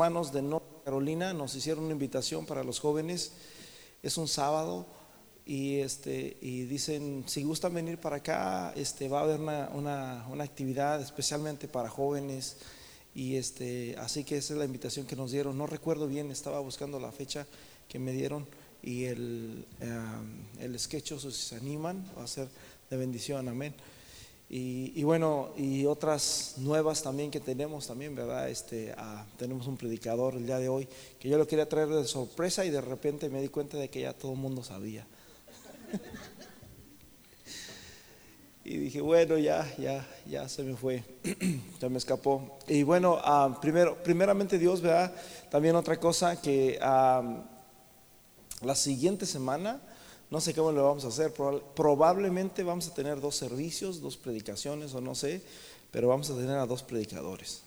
hermanos de North Carolina nos hicieron una invitación para los jóvenes. Es un sábado y este y dicen si gustan venir para acá, este va a haber una, una, una actividad especialmente para jóvenes y este así que esa es la invitación que nos dieron. No recuerdo bien, estaba buscando la fecha que me dieron y el, um, el sketch, si se animan, va a ser de bendición, amén. Y, bueno, y otras nuevas también que tenemos también, ¿verdad? Este, ah, tenemos un predicador el día de hoy que yo lo quería traer de sorpresa y de repente me di cuenta de que ya todo el mundo sabía. y dije, bueno, ya, ya, ya se me fue, ya me escapó. Y bueno, ah, primero, primeramente Dios, ¿verdad? También otra cosa que ah, la siguiente semana no sé cómo lo vamos a hacer. Probablemente vamos a tener dos servicios, dos predicaciones o no sé, pero vamos a tener a dos predicadores.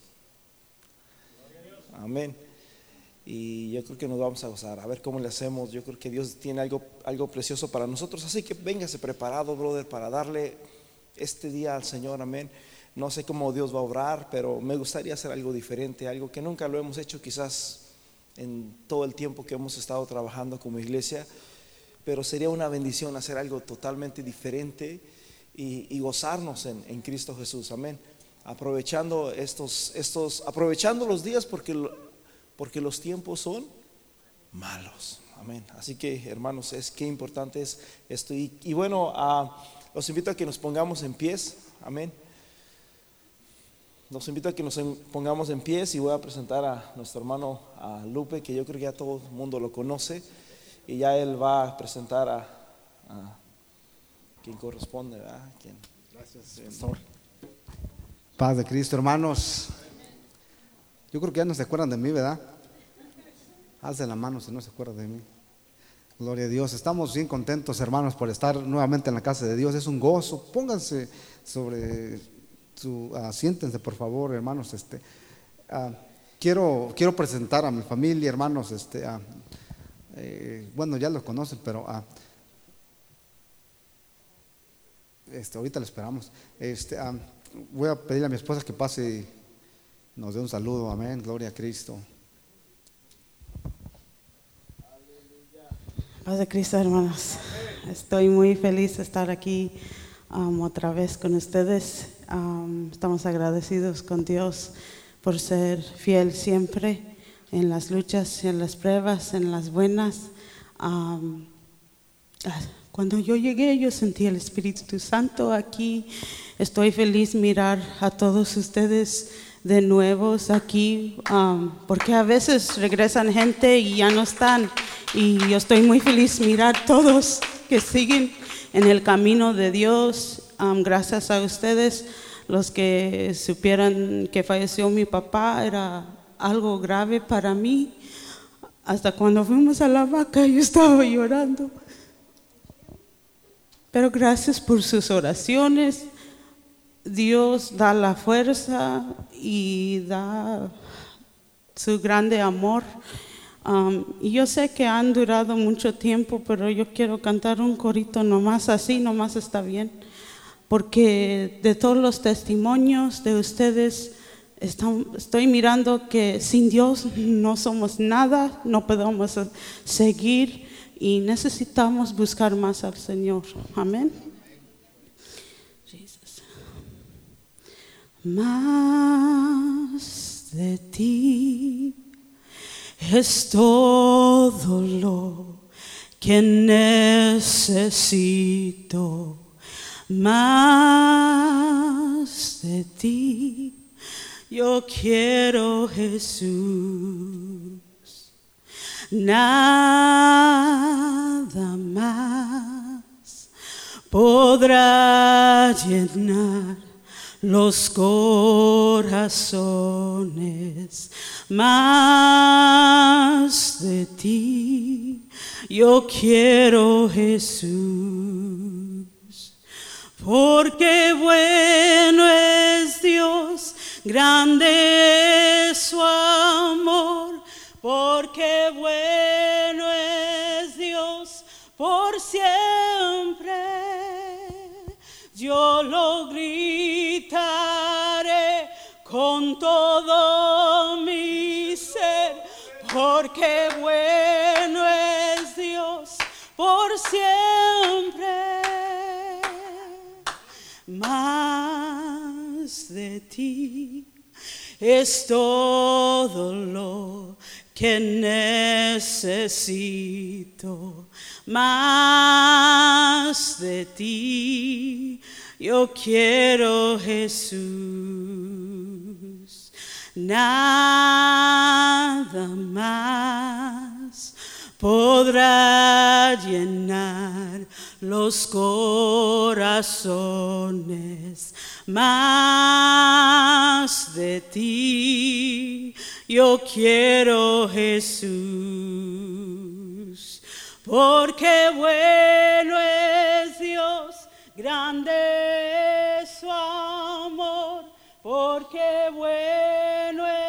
Amén. Y yo creo que nos vamos a gozar, a ver cómo le hacemos. Yo creo que Dios tiene algo, algo precioso para nosotros. Así que véngase preparado, brother, para darle este día al Señor. Amén. No sé cómo Dios va a obrar, pero me gustaría hacer algo diferente, algo que nunca lo hemos hecho quizás en todo el tiempo que hemos estado trabajando como iglesia pero sería una bendición hacer algo totalmente diferente y, gozarnos en, Cristo Jesús. Amén. Aprovechando estos, estos, aprovechando los días porque, porque los tiempos son malos. Amén. Así que, hermanos, es que importante es esto. Y, bueno, los invito a que nos pongamos en pies. Amén. Los invito a que nos pongamos en pies y voy a presentar a nuestro hermano a Lupe, que yo creo que ya todo el mundo lo conoce y ya él va a presentar a, quien corresponde, ¿verdad? Gracias, Señor. Paz de Cristo, hermanos. Yo creo que ya no se acuerdan de mí, ¿verdad? De la mano si no se acuerdan de mí. Gloria a Dios. Estamos bien contentos, hermanos, por estar nuevamente en la casa de Dios. Es un gozo. Pónganse sobre su, uh, siéntense, por favor, hermanos. Este, ah, quiero, quiero presentar a mi familia, hermanos. Este, uh, eh, bueno, ya lo conocen, pero ah, este, ahorita lo esperamos. Este, ah, voy a pedirle a mi esposa que pase y nos dé un saludo. Amén. Gloria a Cristo. Paz Cristo, hermanos. Estoy muy feliz de estar aquí um, otra vez con ustedes. Um, estamos agradecidos con Dios por ser fiel siempre en las luchas, en las pruebas, en las buenas. Ah, cuando yo llegué, yo sentí el Espíritu Santo aquí. Estoy feliz mirar a todos ustedes de nuevos aquí, porque a veces regresan gente y ya no están. Y yo estoy muy feliz mirar todos que siguen en el camino de Dios. gracias a ustedes, los que supieran que falleció mi papá, era algo grave para mí. Hasta cuando fuimos a la vaca yo estaba llorando. Pero gracias por sus oraciones. Dios da la fuerza y da su grande amor. Um, y yo sé que han durado mucho tiempo, pero yo quiero cantar un corito nomás así, nomás está bien. Porque de todos los testimonios de ustedes, estoy mirando que sin Dios no somos nada, no podemos seguir y necesitamos buscar más al Señor. Amén. Más de ti es todo lo que necesito. Más de ti yo quiero Jesús. Nada más podrá llenar los corazones más de ti. Yo quiero Jesús, porque bueno es Dios grande es su amor, porque bueno es Dios por siempre. Yo lo gritaré con todo de ti es todo lo que necesito. Más de ti yo quiero Jesús. Nada más podrá llenar los corazones más de ti. Yo quiero Jesús, porque bueno es Dios, grande es su amor, porque bueno es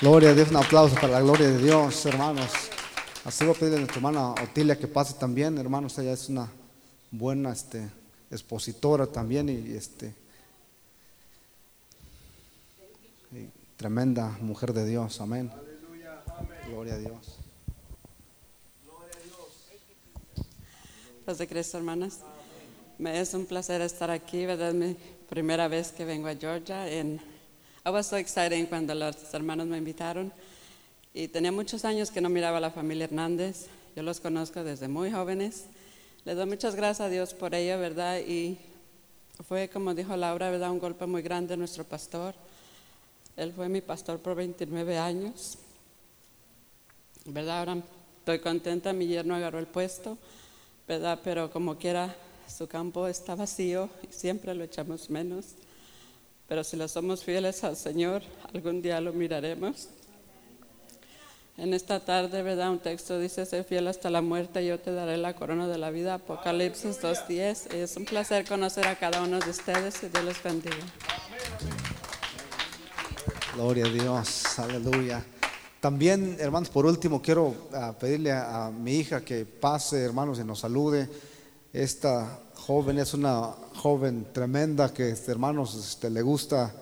Gloria a Dios, un aplauso para la gloria de Dios, hermanos. Así voy a pedirle a nuestra hermana Otilia que pase también, hermanos. Ella es una buena este, expositora también y este tremenda mujer de Dios. Amén. Gloria a Dios. Paz de hermanas. Me es un placer estar aquí, ¿verdad? Mi primera vez que vengo a Georgia. Was so excited cuando los hermanos me invitaron. Y tenía muchos años que no miraba a la familia Hernández. Yo los conozco desde muy jóvenes. Les doy muchas gracias a Dios por ello, ¿verdad? Y fue, como dijo Laura, ¿verdad? Un golpe muy grande a nuestro pastor. Él fue mi pastor por 29 años. ¿Verdad? Ahora estoy contenta, mi yerno agarró el puesto, ¿verdad? Pero como quiera, su campo está vacío y siempre lo echamos menos. Pero si lo somos fieles al Señor, algún día lo miraremos. En esta tarde, ¿verdad? Un texto dice, sé fiel hasta la muerte, yo te daré la corona de la vida. Apocalipsis 2.10. Es un placer conocer a cada uno de ustedes y Dios les bendiga. Gloria a Dios, aleluya. También, hermanos, por último, quiero ah, pedirle a, a mi hija que pase, hermanos, y nos salude. Esta joven es una joven tremenda que, este, hermanos, este, le gusta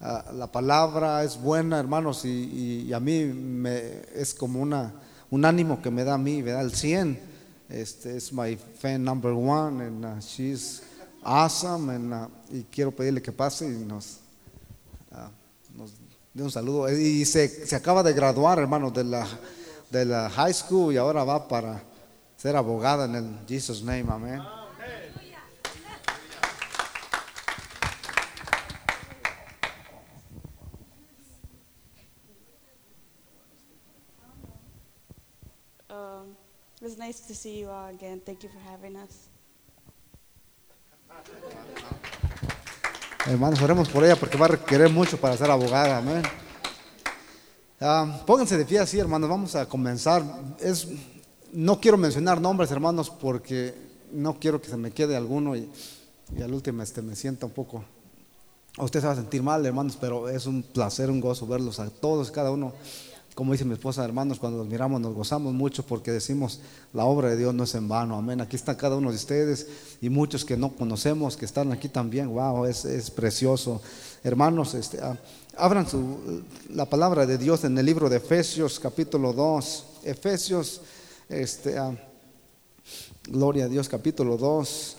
ah, la palabra, es buena, hermanos, y, a mí me, es como una, un ánimo que me da a mí, me da el 100. Este es my fan number one, and uh, she's awesome, and, uh, y quiero pedirle que pase y nos Ah, nos dé un saludo. Y se, acaba de graduar, hermano, de la, de la high school y ahora va para ser abogada en el Jesus name, amén. Um, it was nice to see you all again. Thank you for having us. Hermanos, oremos por ella porque va a requerir mucho para ser abogada, amén. Ah, pónganse de pie así, hermanos, vamos a comenzar. Es, no quiero mencionar nombres, hermanos, porque no quiero que se me quede alguno y, y al último este, me sienta un poco. Usted se va a sentir mal, hermanos, pero es un placer, un gozo verlos a todos, cada uno. Como dice mi esposa, hermanos, cuando los miramos nos gozamos mucho porque decimos, la obra de Dios no es en vano, amén. Aquí están cada uno de ustedes y muchos que no conocemos, que están aquí también, wow, es, es precioso. Hermanos, este, ah, abran su, la palabra de Dios en el libro de Efesios capítulo 2, Efesios, este, ah, gloria a Dios capítulo 2,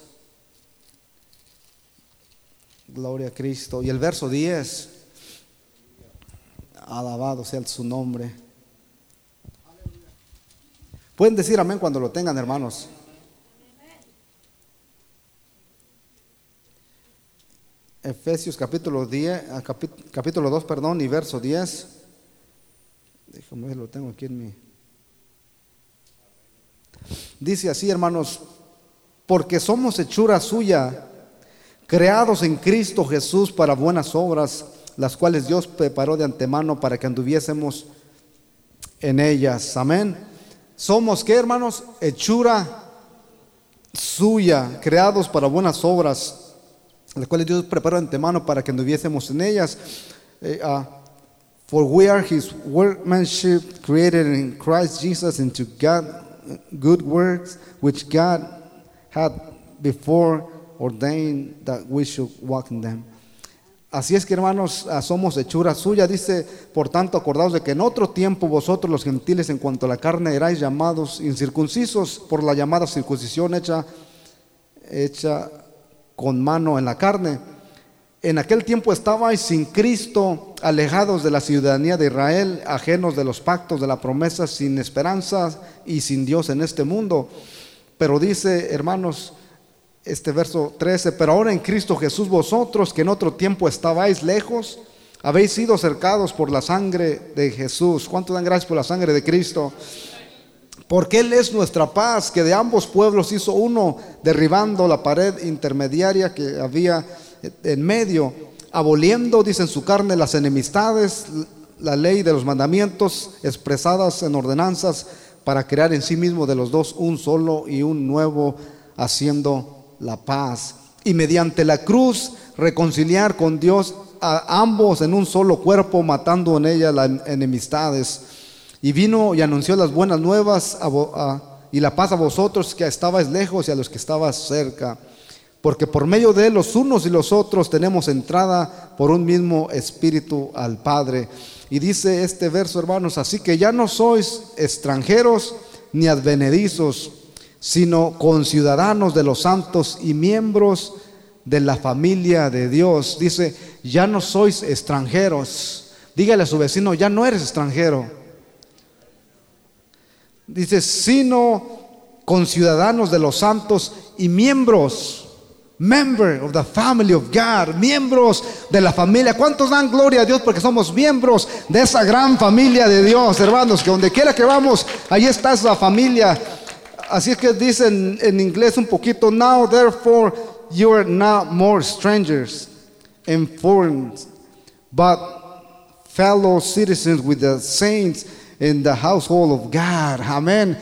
gloria a Cristo. Y el verso 10. Alabado sea su nombre. Pueden decir amén cuando lo tengan, hermanos. Efesios capítulo 10, ah, capítulo 2, perdón, y verso 10. Déjame ver, lo tengo aquí en mi. Dice así, hermanos, porque somos hechura suya, creados en Cristo Jesús para buenas obras, las cuales Dios preparó de antemano para que anduviésemos en ellas. Amén. Somos, ¿qué hermanos? Hechura suya, creados para buenas obras, las cuales Dios preparó de antemano para que anduviésemos en ellas. Eh, ah, For we are his workmanship created in Christ Jesus into God good works which God had before ordained that we should walk in them. Así es que hermanos, ah, somos hechura suya. Dice, por tanto, acordaos de que en otro tiempo vosotros los gentiles en cuanto a la carne erais llamados incircuncisos por la llamada circuncisión hecha, hecha con mano en la carne en aquel tiempo estabais sin Cristo, alejados de la ciudadanía de Israel, ajenos de los pactos de la promesa, sin esperanza y sin Dios en este mundo. Pero dice, hermanos, este verso 13, pero ahora en Cristo Jesús vosotros, que en otro tiempo estabais lejos, habéis sido cercados por la sangre de Jesús. ¿Cuánto dan gracias por la sangre de Cristo? Porque Él es nuestra paz, que de ambos pueblos hizo uno, derribando la pared intermediaria que había en medio, aboliendo, dice en su carne, las enemistades, la ley de los mandamientos expresadas en ordenanzas para crear en sí mismo de los dos un solo y un nuevo, haciendo la paz. Y mediante la cruz reconciliar con Dios a ambos en un solo cuerpo, matando en ella las enemistades. Y vino y anunció las buenas nuevas y la paz a vosotros que estabais lejos y a los que estabais cerca porque por medio de él los unos y los otros tenemos entrada por un mismo espíritu al Padre. Y dice este verso, hermanos, así que ya no sois extranjeros ni advenedizos, sino conciudadanos de los santos y miembros de la familia de Dios. Dice, ya no sois extranjeros. Dígale a su vecino, ya no eres extranjero. Dice, sino conciudadanos de los santos y miembros member of the family of God, miembros de la familia. ¿Cuántos dan gloria a Dios porque somos miembros de esa gran familia de Dios, hermanos? Que donde quiera que vamos, ahí está esa familia. Así es que dicen en inglés un poquito, now therefore you are not more strangers and foreigners, but fellow citizens with the saints in the household of God. Amén.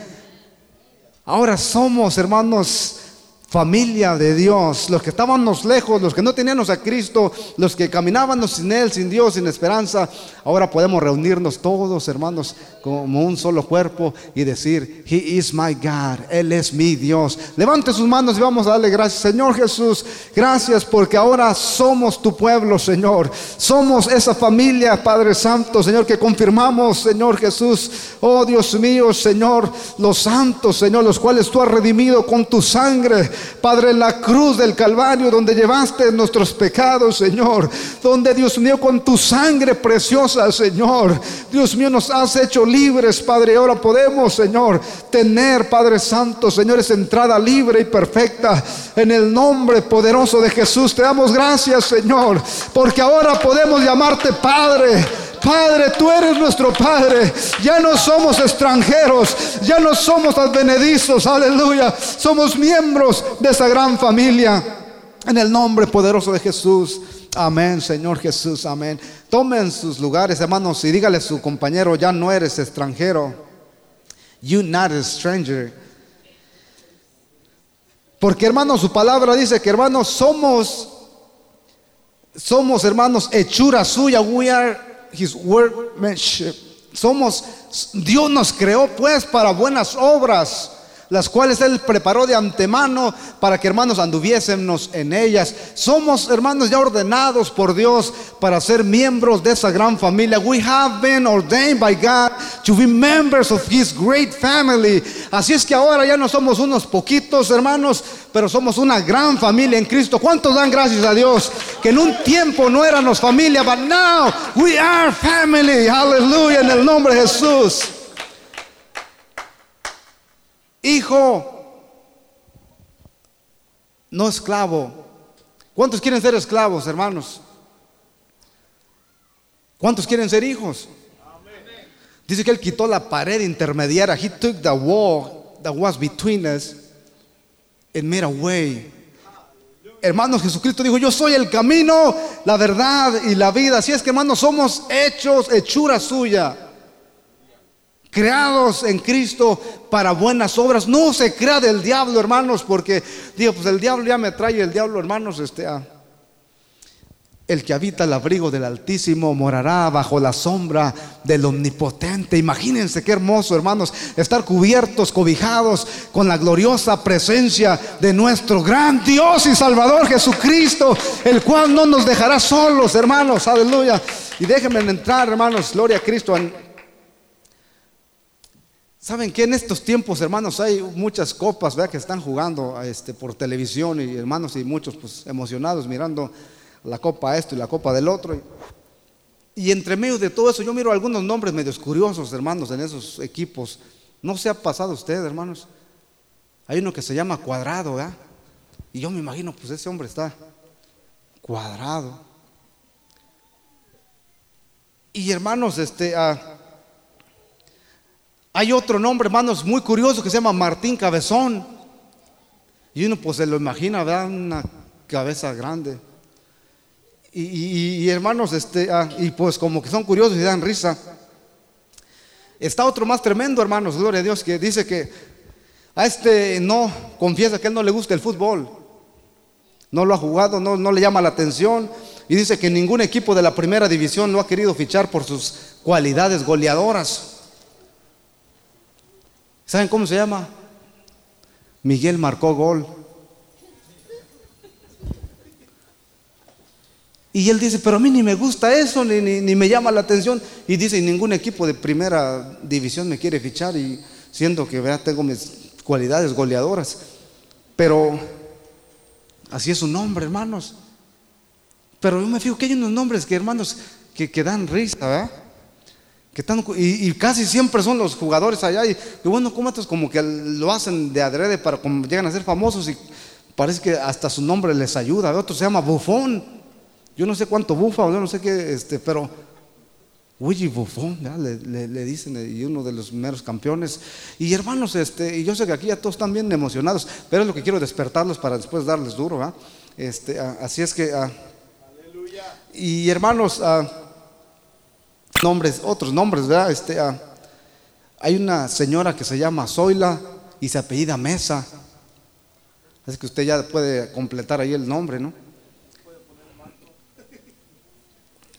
Ahora somos, hermanos, familia de Dios, los que estábamos lejos, los que no teníamos a Cristo, los que caminábamos sin Él, sin Dios, sin esperanza, ahora podemos reunirnos todos, hermanos, como un solo cuerpo y decir, He is my God, Él es mi Dios. Levante sus manos y vamos a darle gracias, Señor Jesús, gracias porque ahora somos tu pueblo, Señor. Somos esa familia, Padre Santo, Señor, que confirmamos, Señor Jesús, oh Dios mío, Señor, los santos, Señor, los cuales tú has redimido con tu sangre. Padre, en la cruz del Calvario, donde llevaste nuestros pecados, Señor, donde Dios mío, con tu sangre preciosa, Señor, Dios mío, nos has hecho libres, Padre. Ahora podemos, Señor, tener, Padre Santo, Señor, esa entrada libre y perfecta en el nombre poderoso de Jesús. Te damos gracias, Señor, porque ahora podemos llamarte Padre. Padre, tú eres nuestro Padre. Ya no somos extranjeros, ya no somos advenedizos, aleluya. Somos miembros de esa gran familia. En el nombre poderoso de Jesús. Amén, Señor Jesús, amén. Tomen sus lugares, hermanos, y dígale a su compañero, ya no eres extranjero. You not a stranger. Porque hermanos, su palabra dice que hermanos somos somos hermanos hechura suya. We are his workmanship. Somos, Dios nos creó pues para buenas obras las cuales Él preparó de antemano para que hermanos anduviésemos en ellas. Somos hermanos ya ordenados por Dios para ser miembros de esa gran familia. We have been ordained by God to be members of His great family. Así es que ahora ya no somos unos poquitos hermanos, pero somos una gran familia en Cristo. ¿Cuántos dan gracias a Dios? Que en un tiempo no éramos familia, but now we are family. Aleluya, en el nombre de Jesús. Hijo, no esclavo. ¿Cuántos quieren ser esclavos, hermanos? ¿Cuántos quieren ser hijos? Dice que él quitó la pared intermediaria. He took the wall that was between us and made a way hermanos, Jesucristo dijo, yo soy el camino, la verdad y la vida. Así es que, hermanos, somos hechos, hechura suya. Creados en Cristo para buenas obras. No se crea del diablo, hermanos, porque digo, pues el diablo ya me trae, el diablo, hermanos, este, ah, el que habita el abrigo del Altísimo morará bajo la sombra del Omnipotente. Imagínense qué hermoso, hermanos, estar cubiertos, cobijados con la gloriosa presencia de nuestro gran Dios y Salvador Jesucristo, el cual no nos dejará solos, hermanos. Aleluya. Y déjenme entrar, hermanos, gloria a Cristo. Saben que en estos tiempos, hermanos, hay muchas copas que están jugando este, por televisión y hermanos y muchos pues, emocionados mirando la copa esto y la copa del otro. Y entre medio de todo eso, yo miro algunos nombres medios curiosos, hermanos, en esos equipos. No se ha pasado usted, hermanos. Hay uno que se llama Cuadrado, ¿verdad? Y yo me imagino, pues ese hombre está cuadrado. Y hermanos, este, ah, hay otro nombre, hermanos, muy curioso que se llama Martín Cabezón. Y uno pues se lo imagina, ¿verdad? Una cabeza grande. Y, hermanos, este, ah, y pues como que son curiosos y dan risa. Está otro más tremendo, hermanos, gloria a Dios, que dice que a este no confiesa que él no le gusta el fútbol. No lo ha jugado, no, no le llama la atención. Y dice que ningún equipo de la primera división lo ha querido fichar por sus cualidades goleadoras. ¿Saben cómo se llama? Miguel marcó gol. Y él dice, pero a mí ni me gusta eso, ni, ni, me llama la atención. Y dice, ningún equipo de primera división me quiere fichar, y siendo que vea, tengo mis cualidades goleadoras. Pero así es su nombre, hermanos. Pero yo me fijo que hay unos nombres que, hermanos, que, que dan risa, ¿verdad? Que están, y, casi siempre son los jugadores allá. Y, bueno, como estos como que lo hacen de adrede para como llegan a ser famosos y parece que hasta su nombre les ayuda. Otro se llama Bufón. Yo no sé cuánto bufa, yo no sé qué, este, pero Luigi Buffon, le, le, dicen, y uno de los meros campeones. Y hermanos, este, y yo sé que aquí ya todos están bien emocionados, pero es lo que quiero despertarlos para después darles duro. Este, así es que, y hermanos, nombres, otros nombres, ¿verdad? Este, hay una señora que se llama Zoila y se apellida Mesa. Así que usted ya puede completar ahí el nombre, ¿no?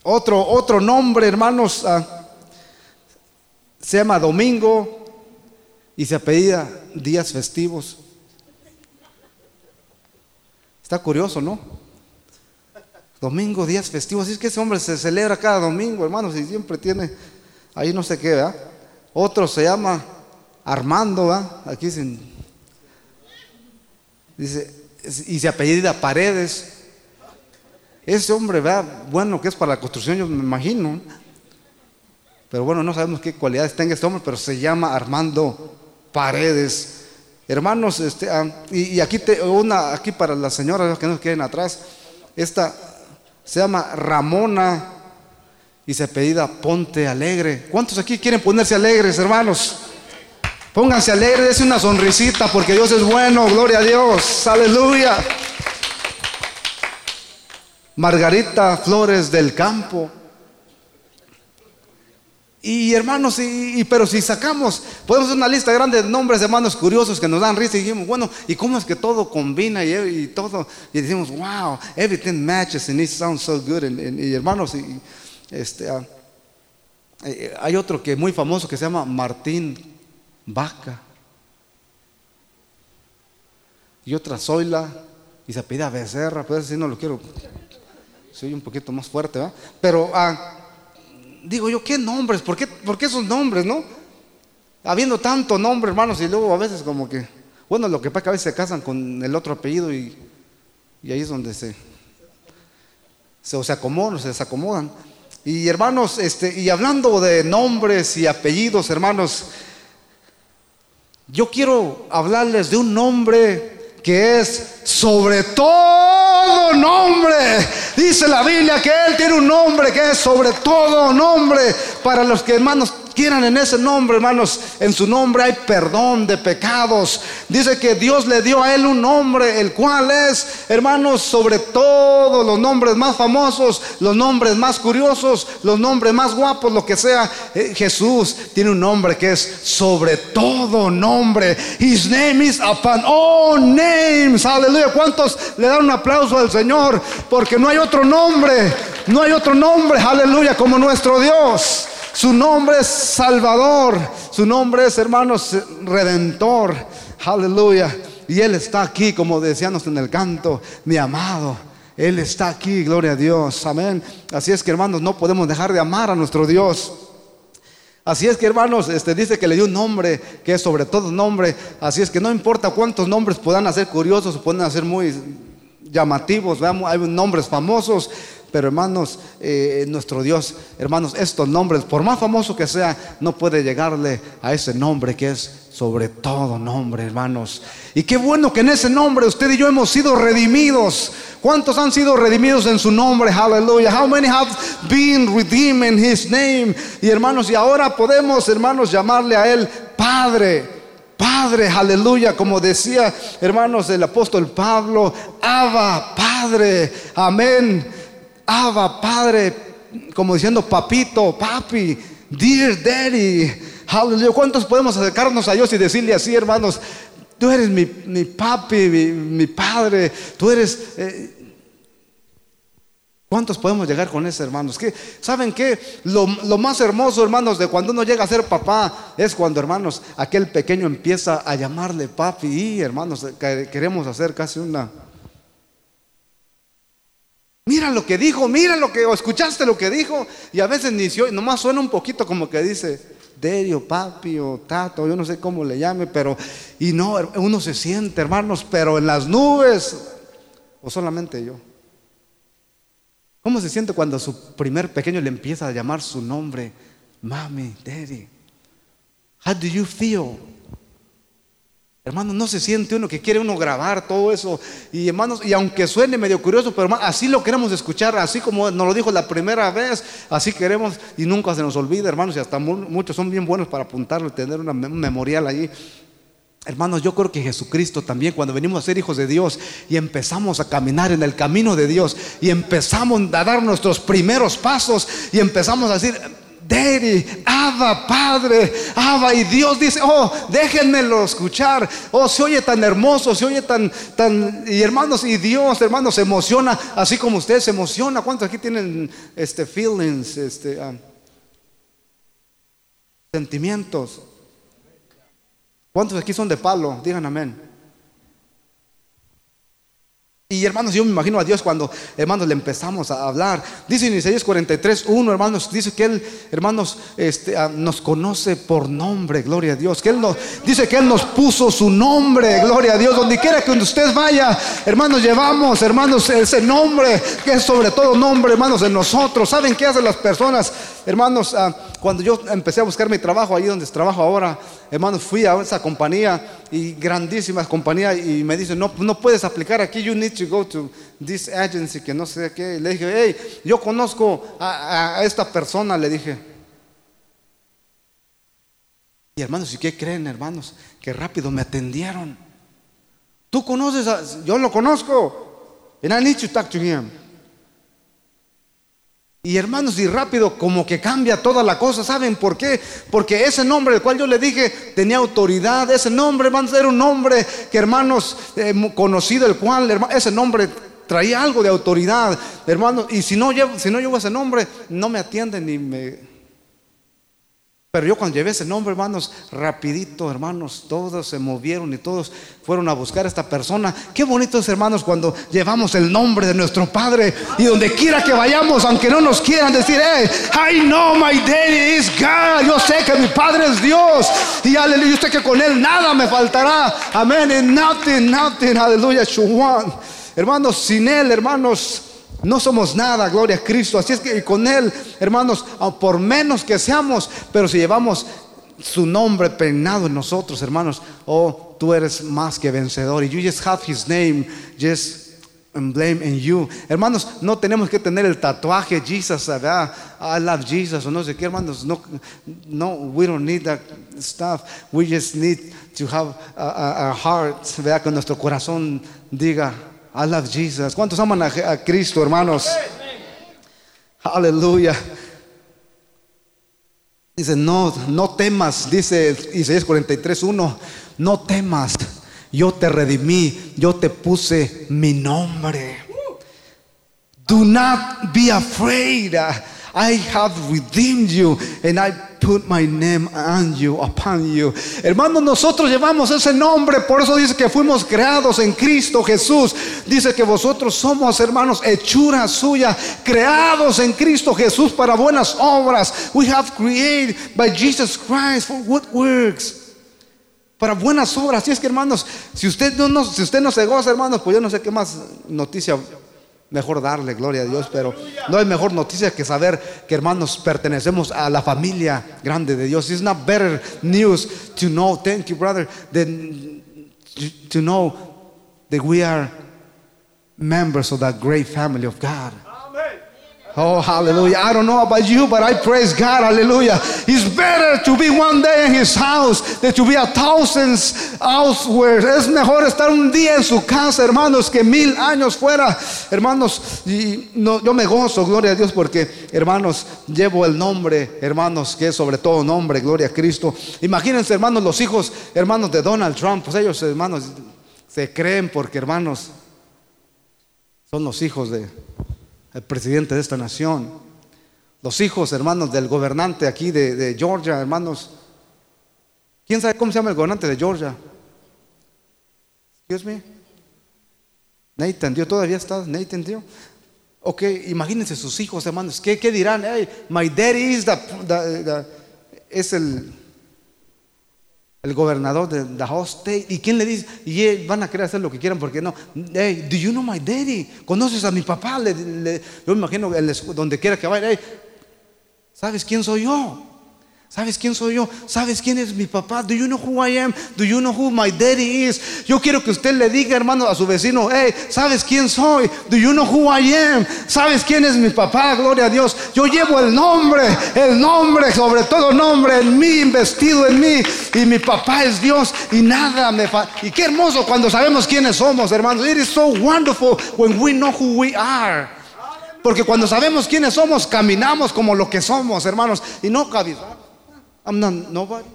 Otro, otro nombre, hermanos, ah, se llama Domingo y se apellida días festivos. Está curioso, ¿no? Domingo, días festivos. Así es que ese hombre se celebra cada domingo, hermanos, y siempre tiene, ahí no sé qué, ¿verdad? Otro se llama Armando, ¿verdad? Aquí dicen, dice, y se apellida Paredes. Ese hombre, vea, bueno, que es para la construcción, yo me imagino. Pero bueno, no sabemos qué cualidades tenga este hombre, pero se llama Armando Paredes. Hermanos, este, ah, y, aquí te, una, aquí para las señoras que no queden atrás, esta se llama Ramona y se apellida Ponte Alegre. ¿Cuántos aquí quieren ponerse alegres, hermanos? Pónganse alegres, dense una sonrisita porque Dios es bueno, gloria a Dios, aleluya. Margarita Flores del Campo. Y hermanos, y, pero si sacamos, podemos hacer una lista grande de nombres de hermanos curiosos que nos dan risa y dijimos, bueno, ¿y cómo es que todo combina y, todo? Y decimos, wow, everything matches and it sounds so good. Y, hermanos, y, este, ah, eh, hay otro que es muy famoso que se llama Martín Vaca. Y otra Zoila y se pide a Becerra, pues así no lo quiero soy un poquito más fuerte, ¿verdad? Pero ah, digo yo, ¿qué nombres? ¿Por qué, ¿Por qué esos nombres, no? Habiendo tanto nombre, hermanos, y luego a veces como que, bueno, lo que pasa es que a veces se casan con el otro apellido y, y ahí es donde se, se, se acomodan, se desacomodan. Y hermanos, este, y hablando de nombres y apellidos, hermanos, yo quiero hablarles de un nombre que es sobre todo nombre. Dice la Biblia que Él tiene un nombre que es sobre todo nombre. Para los que hermanos quieran en ese nombre, hermanos. En su nombre hay perdón de pecados. Dice que Dios le dio a él un nombre, el cual es, hermanos, sobre todo los nombres más famosos, los nombres más curiosos, los nombres más guapos, lo que sea. Eh, Jesús tiene un nombre que es sobre todo nombre. His name is upon all names. Aleluya. ¿Cuántos le dan un aplauso al Señor? Porque no hay otro nombre, no hay otro nombre, aleluya, como nuestro Dios. Su nombre es Salvador, su nombre es, hermanos, Redentor, aleluya. Y Él está aquí, como decíamos en el canto, mi amado. Él está aquí, gloria a Dios, amén. Así es que, hermanos, no podemos dejar de amar a nuestro Dios. Así es que hermanos, este dice que le dio un nombre que es sobre todo nombre. Así es que no importa cuántos nombres puedan hacer curiosos o puedan hacer muy llamativos, veamos, hay nombres famosos, pero hermanos, eh, nuestro Dios, hermanos, estos nombres, por más famoso que sea, no puede llegarle a ese nombre que es sobre todo nombre, hermanos. Y qué bueno que en ese nombre usted y yo hemos sido redimidos. ¿Cuántos han sido redimidos en su nombre? Aleluya. How many have been redeemed in his name? Y hermanos, y ahora podemos, hermanos, llamarle a él Padre. Padre, aleluya, como decía, hermanos, el apóstol Pablo, Abba, Padre, amén. Abba, Padre, como diciendo papito, papi, dear daddy. Aleluya. ¿Cuántos podemos acercarnos a Dios y decirle así, hermanos? Tú eres mi, papi, mi, padre. Tú eres. Eh, ¿Cuántos podemos llegar con eso, hermanos? ¿Qué? ¿Saben qué? Lo, lo, más hermoso, hermanos, de cuando uno llega a ser papá es cuando, hermanos, aquel pequeño empieza a llamarle papi. Y, hermanos, queremos hacer casi una Mira lo que dijo, mira lo que, o escuchaste lo que dijo. Y a veces ni nomás suena un poquito como que dice, Derio, papi o tato, yo no sé cómo le llame, pero, y no, uno se siente, hermanos, pero en las nubes, o solamente yo. ¿Cómo se siente cuando su primer pequeño le empieza a llamar su nombre? Mami, daddy. How do you feel? Hermanos, no se siente uno que quiere uno grabar todo eso. Y hermanos, y aunque suene medio curioso, pero así lo queremos escuchar, así como nos lo dijo la primera vez, así queremos y nunca se nos olvida, hermanos, y hasta muchos son bien buenos para apuntarlo y tener una memorial allí. Hermanos, yo creo que Jesucristo también, cuando venimos a ser hijos de Dios y empezamos a caminar en el camino de Dios y empezamos a dar nuestros primeros pasos y empezamos a decir, Daddy, Abba, Padre, Abba. Y Dios dice, oh, déjenmelo escuchar. Oh, se oye tan hermoso, se oye tan, tan. Y hermanos, y Dios, hermanos, se emociona, así como usted se emociona. ¿Cuántos aquí tienen este feelings, este ah, sentimientos? ¿Cuántos aquí son de palo? Digan amén. Y hermanos, yo me imagino a Dios cuando, hermanos, le empezamos a hablar. Dice en Isaías 43, 1, hermanos, dice que Él, hermanos, este, ah, nos conoce por nombre, gloria a Dios. Que Él nos, dice que Él nos puso su nombre, gloria a Dios. Donde quiera que usted vaya, hermanos, llevamos, hermanos, ese nombre, que es sobre todo nombre, hermanos, en nosotros. ¿Saben qué hacen las personas? Hermanos, ah, cuando yo empecé a buscar mi trabajo, ahí donde trabajo ahora, hermanos, fui a esa compañía y grandísima compañía y me dicen, no, no puedes aplicar aquí, you to go to this agency, que no sé qué. le dije, hey, yo conozco a, esta persona, le dije. Y hermanos, ¿y qué creen, hermanos? Que rápido me atendieron. Tú conoces, a, yo lo conozco. And I need to talk. Y hermanos, y rápido, como que cambia toda la cosa. ¿Saben por qué? Porque ese nombre, el cual yo le dije, tenía autoridad. Ese nombre, hermanos, era un nombre que, hermanos, eh, conocido, el cual, ese nombre traía algo de autoridad, hermanos. Y si no, llevo, si no llevo ese nombre, no me atienden ni me pero yo cuando llevé ese nombre, hermanos, rapidito, hermanos, todos se movieron y todos fueron a buscar a esta persona. Qué bonito es, hermanos, cuando llevamos el nombre de nuestro Padre y donde quiera que vayamos, aunque no nos quieran decir, hey, I know my daddy is God. Yo sé que mi Padre es Dios. Y aleluya, yo sé que con Él nada me faltará. Amén. Nothing, nothing, aleluya, Hermanos, sin Él, hermanos, no somos nada, gloria a Cristo. Así es que con Él, hermanos, por menos que seamos, pero si llevamos su nombre peinado en nosotros, hermanos, oh, tú eres más que vencedor. Y you just have His name, just blame in you. Hermanos, no tenemos que tener el tatuaje Jesus, ¿verdad? I love Jesus o no sé qué, hermanos. No, no, we don't need that stuff. We just need to have a, a, our hearts, ¿verdad? Que nuestro corazón diga, I love Jesus. ¿Cuántos aman a, a Cristo, hermanos? Aleluya. Dice, no, no temas, dice Isaías 43, 1, no temas, yo te redimí, yo te puse mi nombre. Do not be afraid. I have redeemed you and I put my name on you, upon you. Hermanos, nosotros llevamos ese nombre, por eso dice que fuimos creados en Cristo Jesús. Dice que vosotros somos, hermanos, hechura suya, creados en Cristo Jesús para buenas obras. We have created by Jesus Christ for good works. Para buenas obras. Y es que, hermanos, si usted no, no, si usted no se goza, hermanos, pues yo no sé qué más noticia mejor darle gloria a Dios, pero no hay mejor noticia que saber que hermanos pertenecemos a la familia grande de Dios. It's not better news to know, thank you brother, than to know that we are members of that great family of God. Oh, hallelujah. I don't know about you, but I praise God. Hallelujah. It's better to be one day in His house than to be a thousands elsewhere. Es mejor estar un día en su casa, hermanos, que mil años fuera. Hermanos, y no, yo me gozo, gloria a Dios, porque, hermanos, llevo el nombre, hermanos, que es sobre todo nombre, gloria a Cristo. Imagínense, hermanos, los hijos, hermanos de Donald Trump, pues ellos, hermanos, se creen porque, hermanos, son los hijos de el presidente de esta nación, los hijos, hermanos, del gobernante aquí de, Georgia, hermanos. ¿Quién sabe cómo se llama el gobernante de Georgia? Excuse me. Nathan, Dios todavía está, Nathan, Dios. Ok, imagínense sus hijos, hermanos. ¿Qué, qué dirán? Hey, my daddy is the, es el, el gobernador de whole state. ¿Y quién le dice? Y van a querer hacer lo que quieran porque no. Hey, do you know my daddy? ¿Conoces a mi papá? Le, le, yo me imagino donde quiera que vaya. ¿Sabes quién soy yo? ¿Sabes quién soy yo? ¿Sabes quién es mi papá? Do you know who I am? Do you know who my daddy is? Yo quiero que usted le diga, hermano, a su vecino, hey, ¿sabes quién soy? Do you know who I am? ¿Sabes quién es mi papá? Gloria a Dios. Yo llevo el nombre, el nombre, sobre todo nombre en mí, investido en mí. Y mi papá es Dios y nada me falta. Y qué hermoso cuando sabemos quiénes somos, hermanos. It is so wonderful when we know who we are. Porque cuando sabemos quiénes somos, caminamos como lo que somos, hermanos. Y no cabizar. I'm not nobody.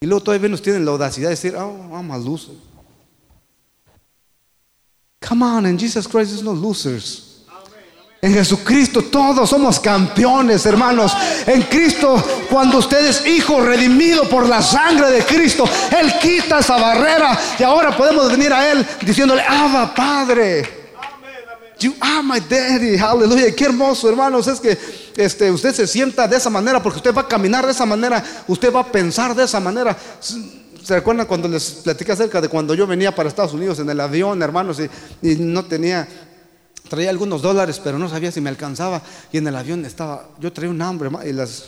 Y luego todavía nos tienen la audacidad de decir, oh, I'm a loser. Come on, and Jesus Christ is no losers. En Jesucristo todos somos campeones, hermanos. En Cristo, cuando usted es hijo redimido por la sangre de Cristo, Él quita esa barrera y ahora podemos venir a Él diciéndole, Abba Padre. You are my daddy, aleluya. Qué hermoso, hermanos. Es que este, usted se sienta de esa manera porque usted va a caminar de esa manera, usted va a pensar de esa manera. ¿Se recuerdan cuando les platicé acerca de cuando yo venía para Estados Unidos en el avión, hermanos, y, no tenía, traía algunos dólares, pero no sabía si me alcanzaba? Y en el avión estaba, yo traía un hambre, y las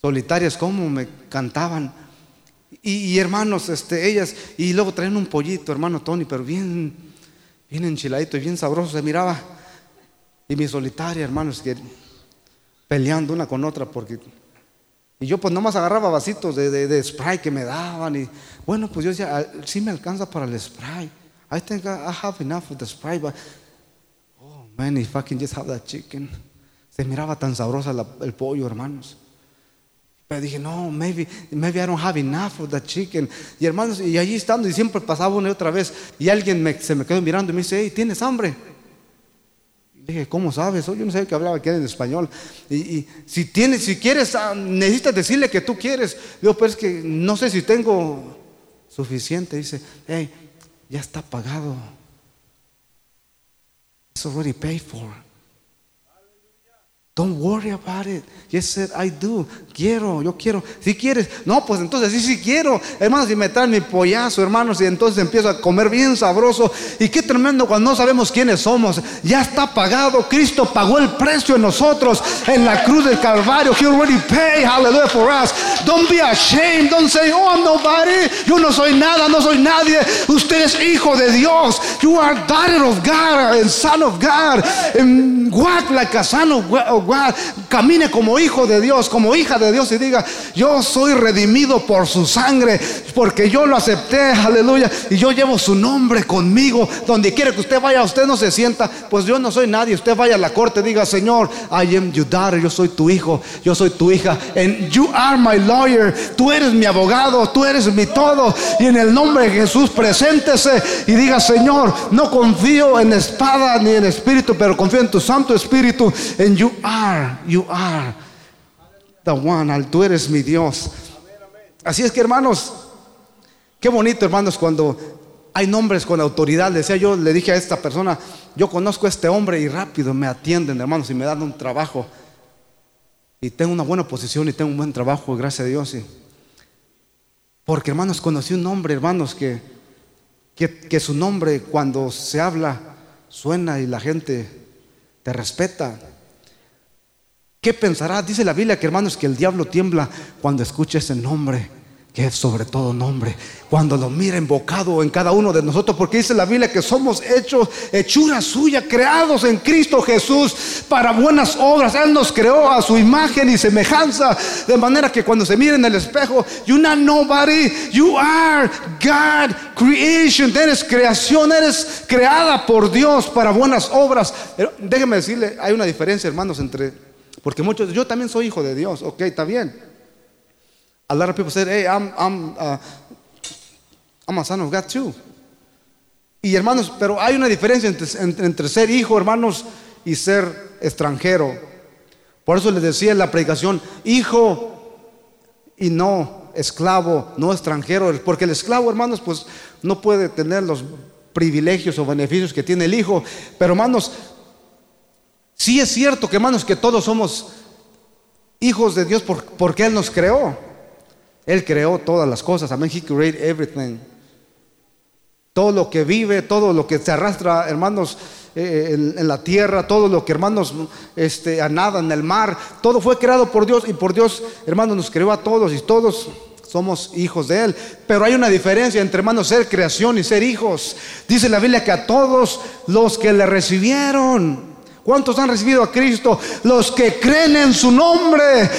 solitarias, como me cantaban. Y, y hermanos, este, ellas, y luego traían un pollito, hermano Tony, pero bien bien enchiladito y bien sabroso se miraba. Y mi solitaria, hermanos, que peleando una con otra porque... Y yo pues nomás agarraba vasitos de, de, de, spray que me daban y bueno, pues yo decía, sí me alcanza para el spray. I think I, have enough of the spray, but oh man, if I can just have that chicken. Se miraba tan sabrosa el pollo, hermanos. Pero dije, no, maybe, maybe I don't have enough of that chicken. Y hermanos, y allí estando, y siempre pasaba una y otra vez, y alguien me, se me quedó mirando y me dice, hey, ¿tienes hambre? Dije, ¿cómo sabes? Oh, yo no sabía que hablaba aquí en español. Y, y, si tienes, si quieres, necesitas decirle que tú quieres. Digo, pero es que no sé si tengo suficiente. Dice, hey, ya está pagado. It's already paid for. Don't worry about it. Yes, sir, I do. Quiero, yo quiero. Si quieres, no, pues entonces sí, sí quiero. Hermanos, si me traen mi pollazo, hermanos, y entonces empiezo a comer bien sabroso. Y qué tremendo cuando no sabemos quiénes somos. Ya está pagado. Cristo pagó el precio en nosotros en la cruz del Calvario. He already paid, hallelujah, for us. Don't be ashamed. Don't say, oh, I'm nobody. Yo no soy nada, no soy nadie. Usted es hijo de Dios. You are daughter of God and son of God. And walk like a son of God. Camine como hijo de Dios, como hija de Dios y diga, yo soy redimido por su sangre, porque yo lo acepté, aleluya, y yo llevo su nombre conmigo. Donde quiere que usted vaya, usted no se sienta, pues yo no soy nadie. Usted vaya a la corte, diga, Señor, I am your daughter, yo soy tu hijo, yo soy tu hija, and you are my lawyer, tú eres mi abogado, tú eres mi todo. Y en el nombre de Jesús, preséntese y diga, Señor, no confío en espada ni en espíritu, pero confío en tu Santo Espíritu, and you are, you are the one, al tú eres mi Dios. Así es que hermanos, qué bonito hermanos cuando hay nombres con autoridad. Decía yo, le dije a esta persona, yo conozco a este hombre y rápido me atienden hermanos y me dan un trabajo. Y tengo una buena posición y tengo un buen trabajo, gracias a Dios. porque hermanos, conocí un hombre, hermanos, que, que su nombre cuando se habla suena y la gente te respeta. ¿Qué pensará? Dice la Biblia que hermanos que el diablo tiembla cuando escucha ese nombre, que es sobre todo nombre, cuando lo mira invocado en cada uno de nosotros, porque dice la Biblia que somos hechos, hechura suya, creados en Cristo Jesús para buenas obras. Él nos creó a su imagen y semejanza, de manera que cuando se mire en el espejo, you're not nobody, you are God creation, eres creación, eres creada por Dios para buenas obras. Déjeme decirle, hay una diferencia, hermanos, entre porque muchos, yo también soy hijo de Dios, ok, está bien. A lot of people say, hey, I'm, I'm, uh, I'm a son of God too. Y hermanos, pero hay una diferencia entre, entre, ser hijo, hermanos, y ser extranjero. Por eso les decía en la predicación, hijo y no esclavo, no extranjero. Porque el esclavo, hermanos, pues no puede tener los privilegios o beneficios que tiene el hijo. Pero hermanos, Sí es cierto que hermanos que todos somos hijos de Dios porque Él nos creó. Él creó todas las cosas. Amén. He created everything. Todo lo que vive, todo lo que se arrastra, hermanos, eh, en, la tierra, todo lo que, hermanos, este, a nada en el mar, todo fue creado por Dios y por Dios, hermanos, nos creó a todos y todos somos hijos de Él. Pero hay una diferencia entre, hermanos, ser creación y ser hijos. Dice la Biblia que a todos los que le recibieron, ¿Cuántos han recibido a Cristo? Los que creen en su nombre.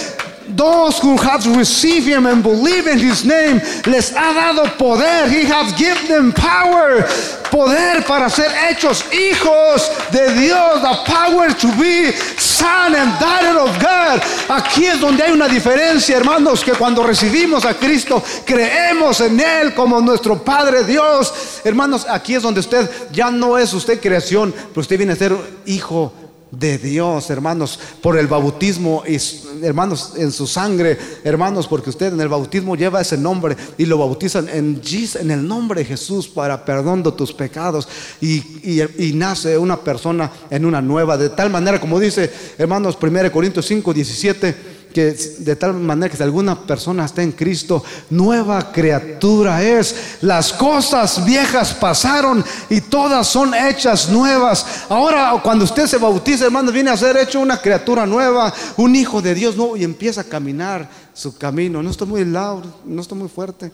Those who have received him and believe in his name, les ha dado poder. He has given them power. Poder para ser hechos hijos de Dios. The power to be son and daughter of God. Aquí es donde hay una diferencia, hermanos, que cuando recibimos a Cristo, creemos en Él como nuestro Padre Dios. Hermanos, aquí es donde usted ya no es usted creación, pero usted viene a ser hijo de Dios, hermanos, por el bautismo, y, hermanos, en su sangre, hermanos, porque usted en el bautismo lleva ese nombre y lo bautizan en, en el nombre de Jesús para perdón de tus pecados. Y, y, nace una persona en una nueva, de tal manera como dice, hermanos, 1 Corintios 5, 17 que de tal manera que si alguna persona está en Cristo, nueva criatura es. Las cosas viejas pasaron y todas son hechas nuevas. Ahora cuando usted se bautiza, hermano, viene a ser hecho una criatura nueva, un hijo de Dios y empieza a caminar su camino. No estoy muy loud, no estoy muy fuerte.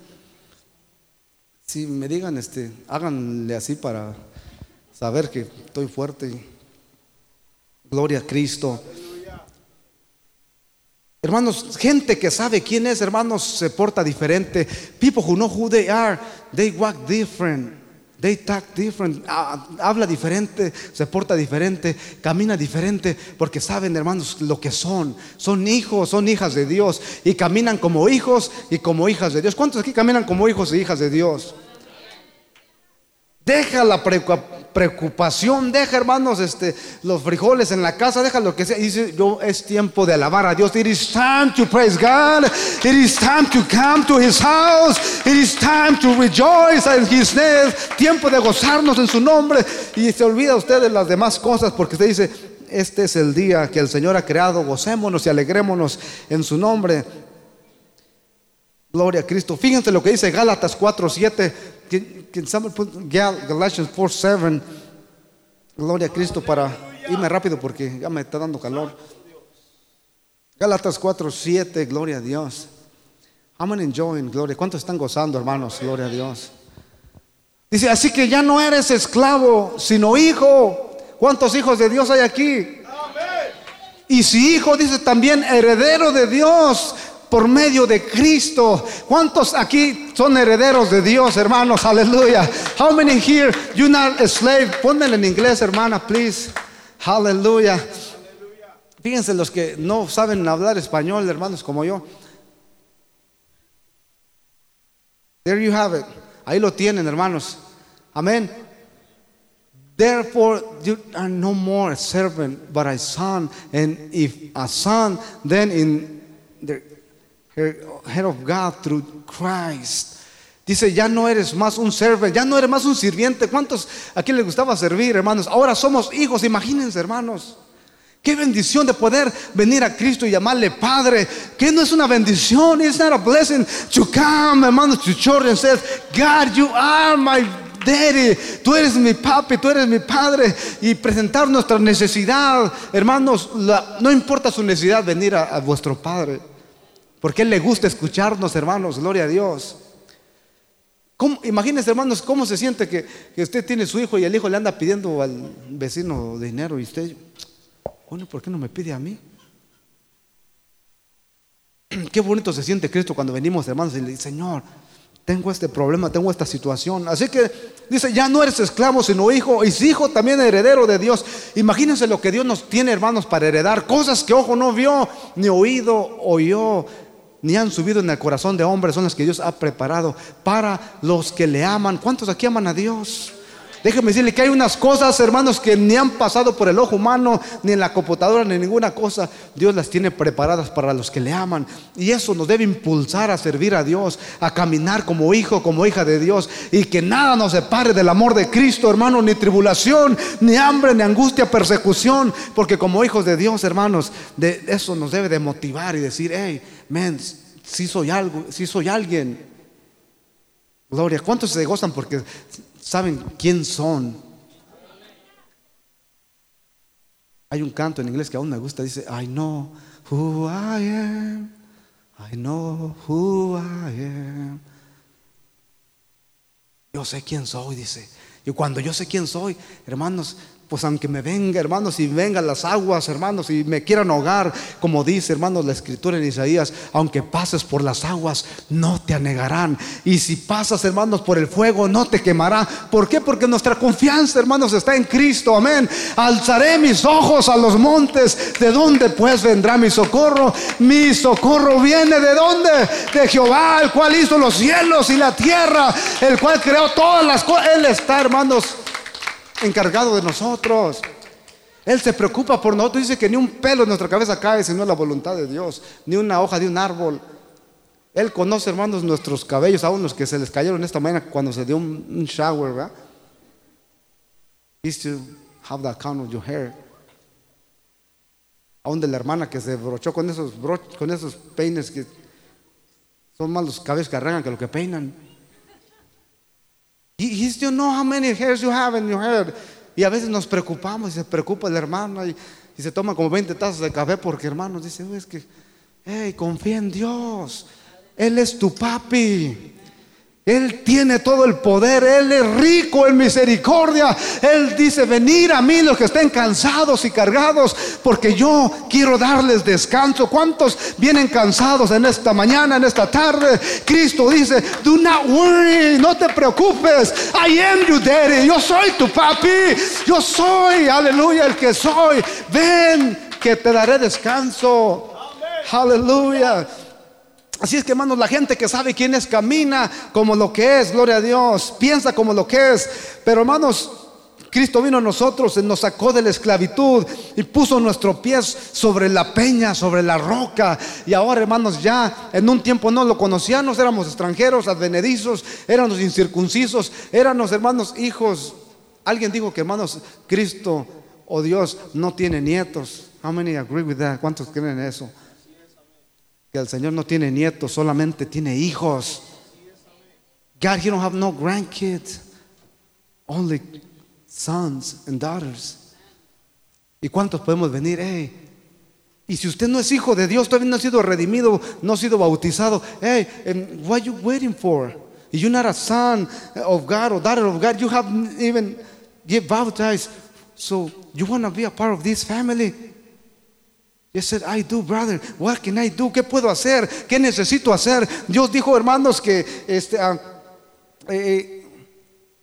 Si me digan, este, háganle así para saber que estoy fuerte. Gloria a Cristo. Hermanos, gente que sabe quién es, hermanos, se porta diferente. People who know who they are, they walk different. They talk different, ah, habla diferente, se porta diferente, camina diferente, porque saben, hermanos, lo que son. Son hijos, son hijas de Dios y caminan como hijos y como hijas de Dios. ¿Cuántos aquí caminan como hijos e hijas de Dios? Deja la preocupación, deja hermanos este, los frijoles en la casa, deja lo que sea. dice, yo es tiempo de alabar a Dios. It is time to praise God. It is time to come to His house. It is time to rejoice in His name. Tiempo de gozarnos en su nombre. Y se olvida usted de las demás cosas porque usted dice, Este es el día que el Señor ha creado. Gocémonos y alegrémonos en su nombre. Gloria a Cristo. Fíjense lo que dice Gálatas 4:7. Can- can somebody put Gal- Galatians 4:7. Gloria a Cristo para irme rápido porque ya me está dando calor. Gálatas 4:7. Gloria a Dios. I'm enjoying, gloria. ¿Cuántos están gozando, hermanos? Gloria a Dios. Dice, así que ya no eres esclavo, sino hijo. ¿Cuántos hijos de Dios hay aquí? Y si hijo, dice también heredero de Dios por medio de Cristo. ¿Cuántos aquí son herederos de Dios, hermanos? Aleluya. How many here you not a slave? Pónmelo en inglés, hermana, please. Aleluya. Fíjense los que no saben hablar español, hermanos, como yo. There you have it. Ahí lo tienen, hermanos. Amén. Therefore, you are no more a servant, but a son. And if a son, then in head of God through Christ. Dice, ya no eres más un servant, ya no eres más un sirviente. ¿Cuántos aquí les gustaba servir, hermanos? Ahora somos hijos, imagínense, hermanos. Qué bendición de poder venir a Cristo y llamarle Padre. Que no es una bendición. It's not a blessing to come, hermanos, to church and says, God, you are my daddy. Tú eres mi papi, tú eres mi padre. Y presentar nuestra necesidad, hermanos, no importa su necesidad, venir a vuestro Padre. Porque Él le gusta escucharnos, hermanos, gloria a Dios. ¿Cómo- imagínense, hermanos, cómo se siente que, que usted tiene su hijo y el hijo le anda pidiendo al vecino dinero y usted, bueno, ¿por qué no me pide a mí? Qué bonito se siente Cristo cuando venimos, hermanos, y le dice, Señor, tengo este problema, tengo esta situación. Así que dice, ya no eres esclavo, sino hijo, y si hijo también heredero de Dios. Imagínense lo que Dios nos tiene, hermanos, para heredar. Cosas que ojo no vio, ni oído oyó, ni han subido en el corazón de hombres, son las que Dios ha preparado para los que le aman. ¿Cuántos aquí aman a Dios? Déjeme decirle que hay unas cosas, hermanos, que ni han pasado por el ojo humano, ni en la computadora, ni ninguna cosa. Dios las tiene preparadas para los que le aman. Y eso nos debe impulsar a servir a Dios, a caminar como hijo, como hija de Dios. Y que nada nos separe del amor de Cristo, hermano, ni tribulación, ni hambre, ni angustia, persecución. Porque como hijos de Dios, hermanos, de eso nos debe de motivar y decir, hey, man, si soy algo, soy alguien. Gloria, ¿cuántos se gozan porque saben quién son? Hay un canto en inglés que aún me gusta, dice, I know who I am, I know who I am. Yo sé quién soy, dice. Y cuando yo sé quién soy, hermanos, pues aunque me venga, hermanos, y vengan las aguas, hermanos, y me quieran ahogar, como dice, hermanos, la escritura en Isaías, aunque pases por las aguas, no te anegarán. Y si pasas, hermanos, por el fuego, no te quemará. ¿Por qué? Porque nuestra confianza, hermanos, está en Cristo. Amén. Alzaré mis ojos a los montes. ¿De dónde pues vendrá mi socorro? Mi socorro viene de dónde? De Jehová, el cual hizo los cielos y la tierra, el cual creó todas las cosas. Él está, hermanos, encargado de nosotros. Él se preocupa por nosotros. Dice que ni un pelo en nuestra cabeza cae sino la voluntad de Dios, ni una hoja de un árbol. Él conoce, hermanos, nuestros cabellos, aún los que se les cayeron esta mañana cuando se dio un, shower, ¿verdad? Have that count of your hair. Aún de la hermana que se brochó con esos, bro- con esos peines que son más los cabellos que arrancan que lo que peinan. He still know how many hairs you have in your head. Y a veces nos preocupamos y se preocupa el hermano y, y se toma como 20 tazas de café porque hermanos dice, "Uy, es que, hey, confía en Dios. Él es tu papi. Él tiene todo el poder, Él es rico en misericordia. Él dice, venir a mí los que estén cansados y cargados, porque yo quiero darles descanso. ¿Cuántos vienen cansados en esta mañana, en esta tarde? Cristo dice, do not worry, no te preocupes. I am your daddy, yo soy tu papi. Yo soy, aleluya, el que soy. Ven, que te daré descanso. Aleluya. Así es que hermanos, la gente que sabe quién es camina como lo que es, gloria a Dios, piensa como lo que es. Pero hermanos, Cristo vino a nosotros, nos sacó de la esclavitud y puso nuestros pies sobre la peña, sobre la roca. Y ahora, hermanos, ya en un tiempo no lo conocíamos, éramos extranjeros, advenedizos, éramos incircuncisos, éramos, hermanos, hijos. Alguien dijo que, hermanos, Cristo o Dios no tiene nietos. How many agree with that? ¿Cuántos creen en eso? Que el Señor no tiene nietos, solamente tiene hijos. God, He don't have no grandkids, only sons and daughters. ¿Y cuántos podemos venir? Hey, y si usted no es hijo de Dios, todavía no ha sido redimido, no ha sido bautizado, hey, and what are you waiting for? You're not a son of God or daughter of God, you haven't even get baptized. So you want to be a part of this family? Yes, said, I do, brother. What can I do? ¿Qué puedo hacer? ¿Qué necesito hacer? Dios dijo, hermanos, que este, ah, eh,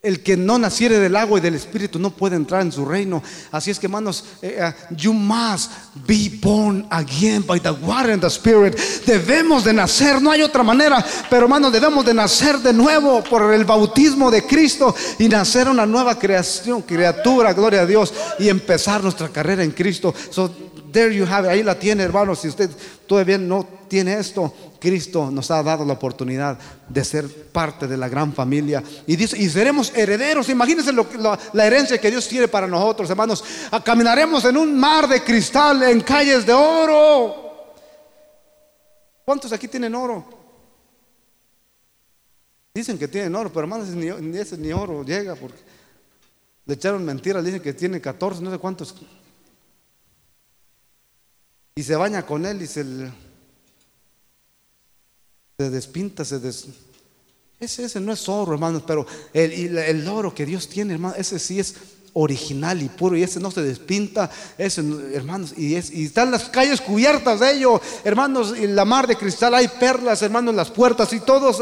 el que no naciere del agua y del espíritu no puede entrar en su reino. Así es que, hermanos, eh, ah, you must be born again by the water and the spirit. Debemos de nacer, no hay otra manera, pero hermanos, debemos de nacer de nuevo por el bautismo de Cristo y nacer una nueva creación, criatura, gloria a Dios, y empezar nuestra carrera en Cristo. So, there you have it. Ahí la tiene, hermanos. Si usted todavía no tiene esto, Cristo nos ha dado la oportunidad de ser parte de la gran familia. Y seremos herederos. Imagínense la herencia que Dios tiene para nosotros, hermanos. Ah, Caminaremos en un mar de cristal, en calles de oro. ¿Cuántos aquí tienen oro? Dicen que tienen oro, pero hermanos, ni, ni ese ni oro llega porque le echaron mentiras, dicen que tiene 14, no sé cuántos. Y se baña con él y se, se despinta, se des... Ese, no es oro, hermanos, pero el, el oro que Dios tiene, hermanos, ese sí es original y puro y ese no se despinta, ese, hermanos, y, es, y están las calles cubiertas de ello, hermanos, y la mar de cristal, hay perlas, hermanos, en las puertas y todos,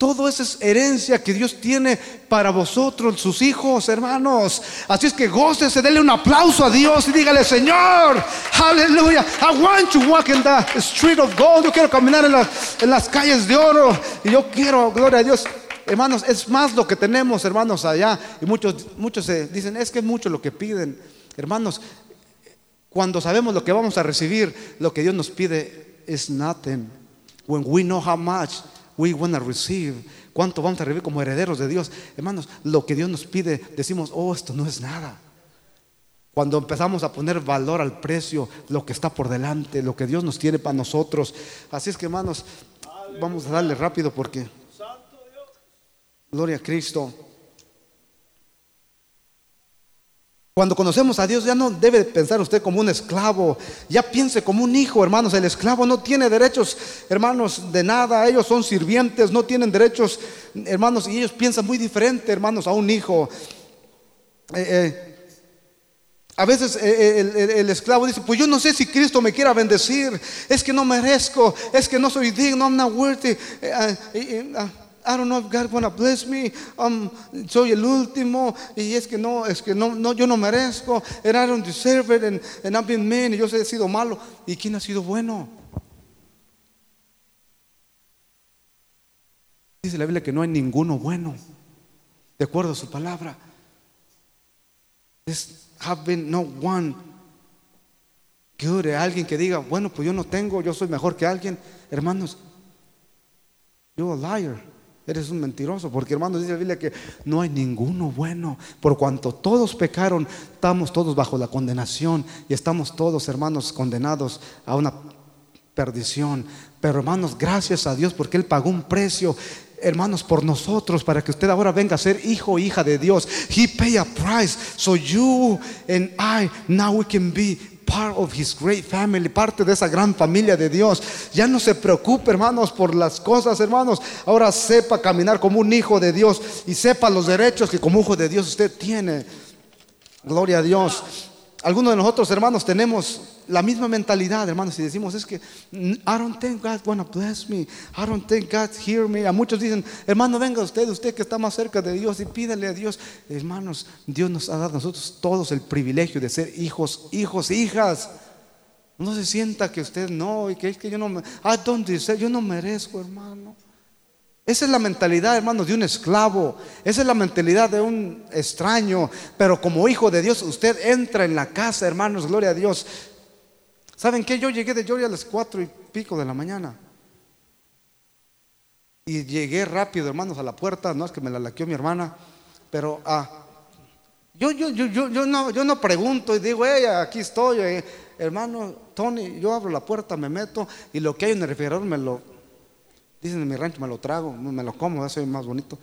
todo eso es herencia que Dios tiene para vosotros, sus hijos, hermanos. Así es que gócese, dele un aplauso a Dios y dígale, Señor, aleluya. I want to walk in the street of gold. Yo quiero caminar en las, en las calles de oro. Y yo quiero, gloria a Dios. Hermanos, es más lo que tenemos, hermanos, allá. Y muchos, muchos se dicen, es que es mucho lo que piden. Hermanos, cuando sabemos lo que vamos a recibir, lo que Dios nos pide es nothing. When we know how much we want to receive, cuánto vamos a recibir como herederos de Dios, hermanos, lo que Dios nos pide, decimos, oh, esto no es nada. Cuando empezamos a poner valor al precio, lo que está por delante, lo que Dios nos tiene para nosotros. Así es que, hermanos, vamos a darle rápido porque, gloria a Cristo. Cuando conocemos a Dios ya no debe pensar usted como un esclavo, ya piense como un hijo, hermanos. El esclavo no tiene derechos, hermanos, de nada. Ellos son sirvientes, no tienen derechos, hermanos, y ellos piensan muy diferente, hermanos, a un hijo. Eh, eh, a veces eh, el, esclavo dice, pues yo no sé si Cristo me quiera bendecir, es que no merezco, es que no soy digno, I'm not worthy. Eh, ah, ah, I don't know if God wanna bless me. um, soy el último y es que no, es que no, yo no merezco. And I don't deserve it. And, and I've been mean. Y yo he sido malo. ¿Y quién ha sido bueno? Dice la Biblia que no hay ninguno bueno, de acuerdo a su palabra. There's have been no one good. Alguien que diga, bueno, pues yo no tengo, yo soy mejor que alguien. Hermanos, you're a liar. Eres un mentiroso, porque hermanos dice la Biblia que no hay ninguno bueno. Por cuanto todos pecaron, estamos todos bajo la condenación y estamos todos, hermanos, condenados a una perdición. Pero hermanos, gracias a Dios porque Él pagó un precio. Hermanos, por nosotros, para que usted ahora venga a ser hijo o hija de Dios. He paid a price. So you and I, now we can be part of His great family, parte de esa gran familia de Dios. Ya no se preocupe, hermanos, por las cosas, hermanos. Ahora sepa caminar como un hijo de Dios y sepa los derechos que como hijo de Dios usted tiene. Gloria a Dios. Algunos de nosotros, hermanos, tenemos la misma mentalidad, hermanos, y decimos, es que "Mm, I don't think God wanna bless me. I don't think God hear me. A muchos dicen, hermano, venga usted, usted que está más cerca de Dios y pídele a Dios. Hermanos, Dios nos ha dado a nosotros todos el privilegio de ser hijos, hijos, hijas. No se sienta que usted no, y que es que yo no I don't deserve, yo no merezco, hermano. Esa es la mentalidad, hermanos, de un esclavo. Esa es la mentalidad de un extraño. Pero como hijo de Dios, usted entra en la casa, hermanos, gloria a Dios. ¿Saben qué? Yo llegué de Georgia a las cuatro y pico de la mañana. Y llegué rápido, hermanos, a la puerta. No es que me la laqueó mi hermana, pero ah, Yo, yo, yo, yo, yo, no, yo no pregunto y digo, hey, aquí estoy, eh, hermano Tony, yo abro la puerta, me meto y lo que hay en el refrigerador me lo, dicen en mi rancho, me lo trago, me lo como, es más bonito.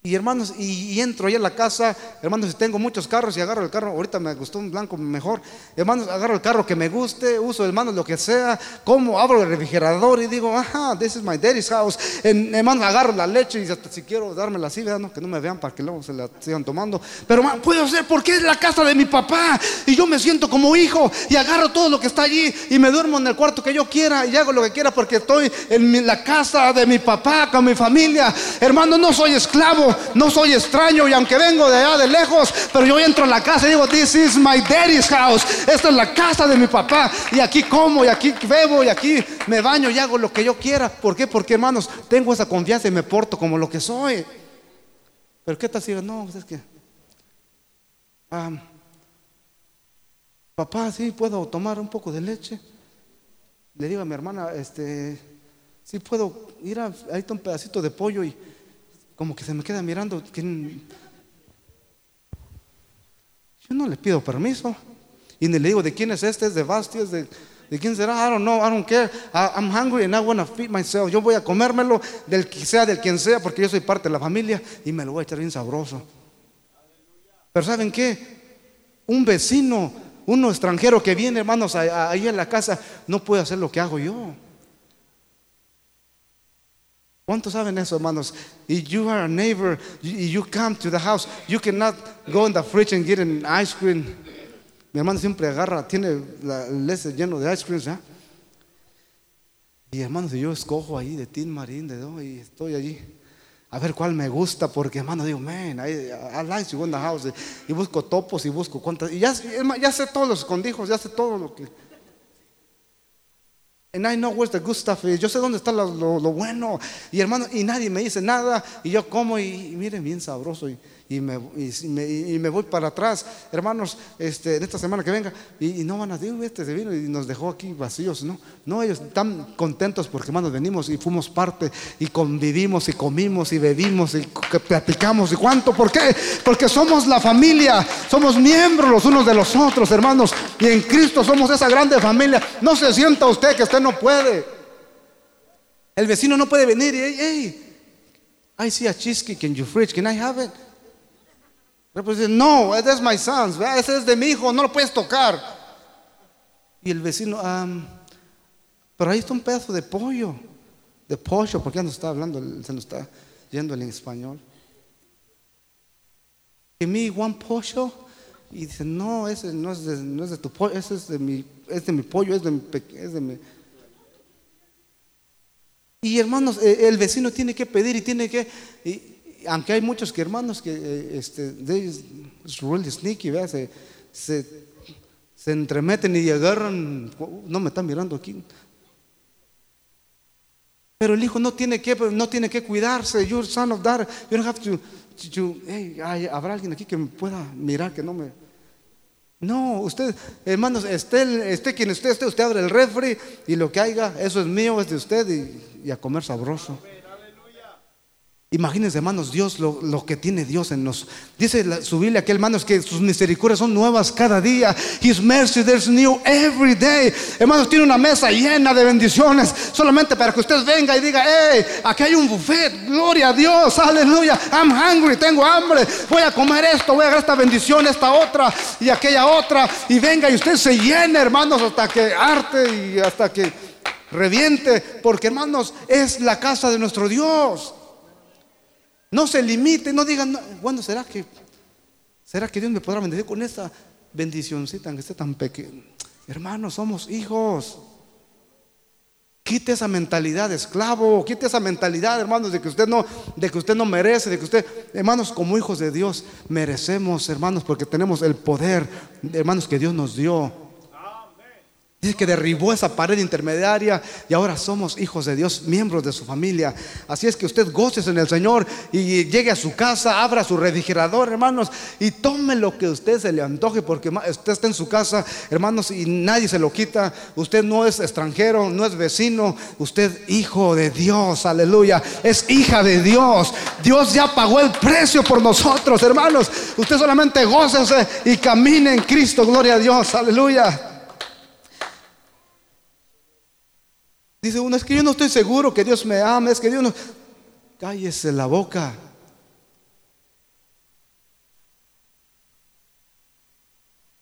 Y hermanos, y, entro ahí a la casa, hermanos, si tengo muchos carros y agarro el carro, ahorita me gustó un blanco mejor, hermanos, agarro el carro que me guste, uso hermanos lo que sea, como abro el refrigerador y digo, ajá, this is my daddy's house, En- hermanos, agarro la leche y hasta si quiero dármela así, ¿verdad? Que no me vean para que luego se la sigan tomando, pero hermano, puedo ser porque es la casa de mi papá. Y yo me siento como hijo y agarro todo lo que está allí y me duermo en el cuarto que yo quiera y hago lo que quiera porque estoy en la casa de mi papá con mi familia, hermano, no soy esclavo, no soy extraño y aunque vengo de allá de lejos, pero yo entro a la casa y digo, this is my daddy's house, esta es la casa de mi papá y aquí como y aquí bebo y aquí me baño y hago lo que yo quiera. ¿Por qué? Porque hermanos, tengo esa confianza y me porto como lo que soy. Pero ¿qué tal si no, pues es que, papá, sí puedo tomar un poco de leche? Le digo a mi hermana, este, sí puedo ir a, ahí está un pedacito de pollo y como que se me queda mirando. yo no le pido permiso. Y ni le digo, ¿de quién es este? ¿Es de Basti? ¿Es de, quién será? I don't know, I don't care. I'm hungry and I want to feed myself. Yo voy a comérmelo del que sea, del quien sea, porque yo soy parte de la familia y me lo voy a echar bien sabroso. Pero ¿saben qué? Un vecino, uno extranjero que viene, hermanos, ahí en la casa, no puede hacer lo que hago yo. ¿Cuántos saben eso, hermanos? If you are a neighbor, you come to the house, you cannot go in the fridge and get an ice cream. Mi hermano siempre agarra, tiene la, el lleno de ice creams, ¿ah? Y hermanos, yo escojo ahí de Tin Marín, de todo, y estoy allí. A ver cuál me gusta, porque hermano, digo, man, I, I like go in the house. Y busco topos y busco cuántas. Y ya, ya sé todos los escondijos, ya sé todo lo que. And I know where's the good stuff is. Yo sé dónde está lo, lo- lo bueno. Y hermano, y nadie me dice nada. Y yo como y, y miren, bien sabroso. Y, y me, y, me, y me voy para atrás. Hermanos, este, en esta semana que venga. Y, no van a decir, "Uy, este se vino y nos dejó aquí vacíos. No, no, ellos están contentos porque hermanos venimos y fuimos parte. Y convivimos y comimos y bebimos y platicamos. ¿Y cuánto? ¿Por qué? Porque somos la familia. Somos miembros los unos de los otros, hermanos. Y en Cristo somos esa grande familia. No se sienta usted que usted no puede. El vecino no puede venir y, hey, hey, I see a cheesecake in your fridge. Can I have it? Pero pues dice, no, that's my. ¿verdad? Ese es de mi hijo, no lo puedes tocar. Y el vecino, "Um, pero ahí está un pedazo de pollo, de pollo, porque ya nos está hablando, se nos está yendo en español. Give me one pollo. Y dice, no, ese no es de, no es de tu pollo, ese es de mi, es de mi pollo, es de mi, es de mi. Y hermanos, eh, el vecino tiene que pedir y tiene que, y- y aunque hay muchos que hermanos que, eh, este, they is really sneaky, ¿verdad? Se, se, se entremeten y agarran, no me están mirando aquí. Pero el hijo no tiene que, no tiene que cuidarse. You're son of daughter. You don't have to, to- to- hey, habrá alguien aquí que me pueda mirar que no me. No, usted, hermanos, esté, esté quien esté, esté, usted abre el refri y lo que haya, eso es mío, es de usted y a comer sabroso. Imagínense, hermanos, Dios, lo, lo que tiene Dios en nos. Dice su Biblia que, hermanos, que sus misericordias son nuevas cada día. His mercy there's new every day. Hermanos, tiene una mesa llena de bendiciones. Solamente para que usted venga y diga, hey, aquí hay un buffet. Gloria a Dios, aleluya. I'm hungry, tengo hambre. Voy a comer esto, voy a agarrar esta bendición, esta otra y aquella otra. Y venga y usted se llene, hermanos, hasta que arte y hasta que reviente. Porque, hermanos, es la casa de nuestro Dios. No se limite, no digan, no, ¿será que, ¿será que Dios me podrá bendecir con esta bendicioncita que esté tan pequeña? Hermanos, somos hijos. Quite esa mentalidad de esclavo, quite esa mentalidad, hermanos, de que usted no, de que usted no merece, de que usted, hermanos, como hijos de Dios, merecemos, hermanos, porque tenemos el poder, hermanos, que Dios nos dio. Dice que derribó esa pared intermediaria y ahora somos hijos de Dios, miembros de su familia. Así es que usted goce en el Señor y llegue a su casa, abra su refrigerador, hermanos, y tome lo que usted se le antoje, porque usted está en su casa, hermanos, y nadie se lo quita. Usted no es extranjero, no es vecino, usted hijo de Dios, aleluya, es hija de Dios. Dios ya pagó el precio por nosotros, hermanos. Usted solamente gócese y camine en Cristo, gloria a Dios, aleluya. Dice uno, es que yo no estoy seguro que Dios me ama, es que Dios no... Cállese la boca.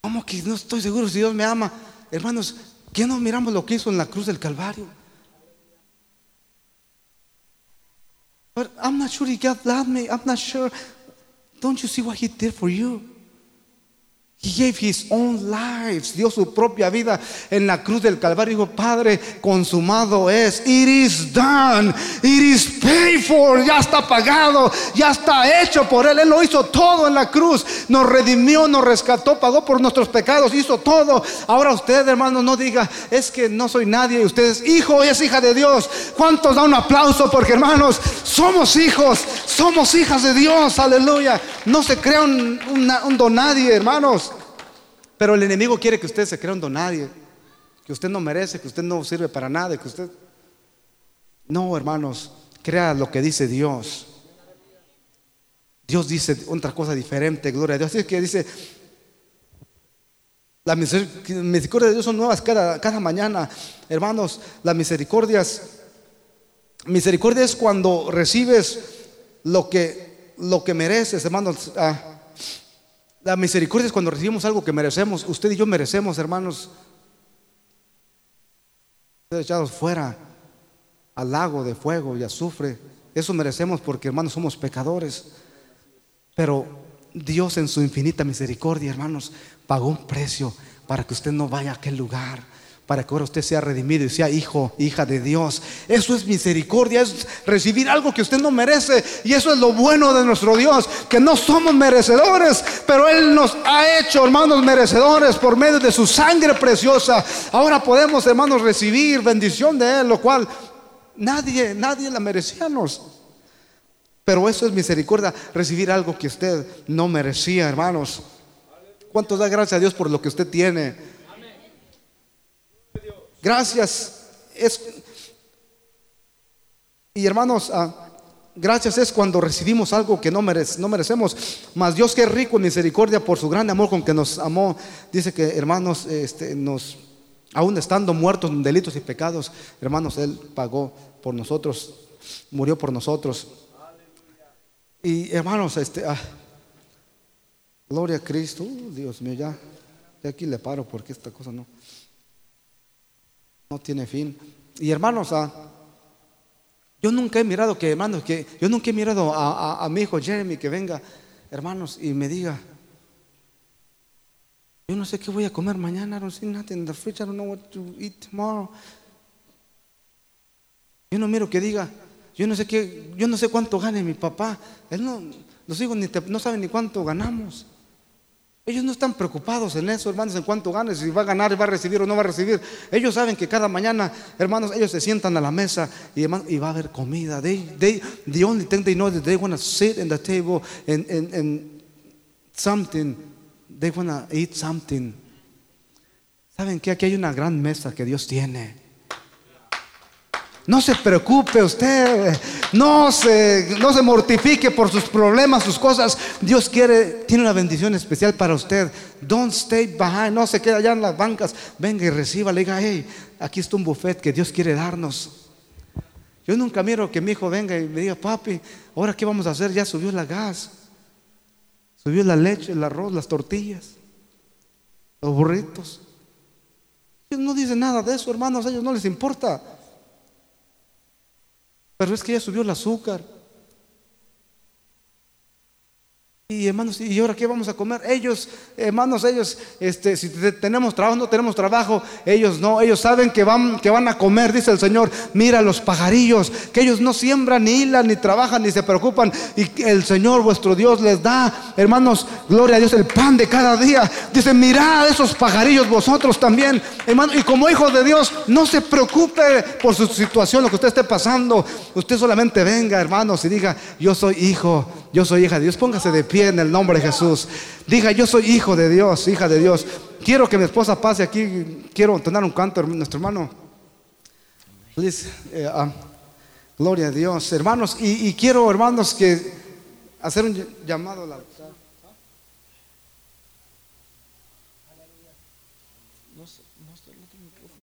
¿Cómo que no estoy seguro si Dios me ama? Hermanos, ¿qué no miramos lo que hizo en la cruz del Calvario? But I'm not sure God loved me. I'm not sure. Don't you see what He did for you? Gave his own life, dio su propia vida en la cruz del Calvario. Dijo, Padre, consumado es. It is done. It is paid for. Ya está pagado. Ya está hecho por Él. Él lo hizo todo en la cruz. Nos redimió, nos rescató, pagó por nuestros pecados. Hizo todo. Ahora usted, hermano, no diga, es que no soy nadie. Usted es hijo y es hija de Dios. ¿Cuántos da un aplauso? Porque, hermanos, somos hijos. Somos hijas de Dios. Aleluya. No se crea un, un don nadie, hermanos. Pero el enemigo quiere que usted se crea un donadie, que usted no merece, que usted no sirve para nada, que usted... No, hermanos, crea lo que dice Dios. Dios dice otra cosa diferente, gloria a Dios. Así que dice, las misericordias de Dios son nuevas cada, cada mañana. Hermanos, las misericordias, misericordia es cuando recibes lo que, lo que mereces, hermanos. Ah, la misericordia es cuando recibimos algo que merecemos. Usted y yo merecemos, hermanos, ser echados fuera al lago de fuego y azufre. Eso merecemos porque, hermanos, somos pecadores. Pero Dios en su infinita misericordia, hermanos, pagó un precio para que usted no vaya a aquel lugar para que ahora usted sea redimido y sea hijo, hija de Dios. Eso es misericordia, es recibir algo que usted no merece. Y eso es lo bueno de nuestro Dios, que no somos merecedores, pero Él nos ha hecho, hermanos, merecedores por medio de su sangre preciosa. Ahora podemos, hermanos, recibir bendición de Él, lo cual nadie, nadie la merecíamos. Pero eso es misericordia, recibir algo que usted no merecía, hermanos. ¿Cuánto da gracias a Dios por lo que usted tiene? Gracias es... Y hermanos, ah, gracias es cuando recibimos algo que no, no merecemos. Mas Dios que es rico en misericordia por su gran amor con que nos amó, dice que hermanos, este, nos, aún estando muertos en delitos y pecados, hermanos, Él pagó por nosotros, murió por nosotros. Y hermanos, este, ah, gloria a Cristo, uh, Dios mío, ya aquí le paro porque esta cosa no no tiene fin. Y hermanos, ah, yo nunca he mirado que, hermanos, que yo nunca he mirado a, mi hijo Jeremy que venga, hermanos, y me diga, yo no sé qué voy a comer mañana, I don't see nothing in the fridge, I don't know what to eat tomorrow. Yo no miro que diga, yo no sé qué, yo no sé cuánto gane mi papá. Él no, los hijos ni no saben ni cuánto ganamos. Ellos no están preocupados en eso, hermanos, en cuánto ganes, si va a ganar, va a recibir o no va a recibir. Ellos saben que cada mañana, hermanos, ellos se sientan a la mesa y, y va a haber comida. They, the only thing they know is they want to sit in the table and, and, and something, they want to eat something. ¿Saben que aquí hay una gran mesa que Dios tiene? No se preocupe usted, no se, no se mortifique por sus problemas, sus cosas. Dios quiere, tiene una bendición especial para usted. Don't stay behind, no se quede allá en las bancas. Venga y reciba, le diga, hey, aquí está un buffet que Dios quiere darnos. Yo nunca miro que mi hijo venga y me diga, papi, ahora qué vamos a hacer? Ya subió la gas, subió la leche, el arroz, las tortillas, los burritos. Ellos no dicen nada de eso, hermanos, a ellos no les importa. Pero es que ya subió el azúcar. Y hermanos, ¿y ahora qué vamos a comer? Ellos, hermanos, ellos, este, si te- tenemos trabajo, no tenemos trabajo, ellos no, ellos saben que van, que van a comer, dice el Señor. Mira los pajarillos, que ellos no siembran, ni hilan, ni trabajan, ni se preocupan. Y el Señor vuestro Dios les da, hermanos, gloria a Dios, el pan de cada día. Dice, mirad esos pajarillos vosotros también, hermano. Y como hijo de Dios, no se preocupe por su situación, lo que usted esté pasando. Usted solamente venga, hermanos, y diga, yo soy hijo, yo soy hija de Dios. Póngase de pie en el nombre de Jesús. Diga, yo soy hijo de Dios, hija de Dios. Quiero que mi esposa pase aquí. Quiero entonar un canto, nuestro hermano. Eh, ah, gloria a Dios, hermanos. Y, y quiero, hermanos, que hacer un llamado a la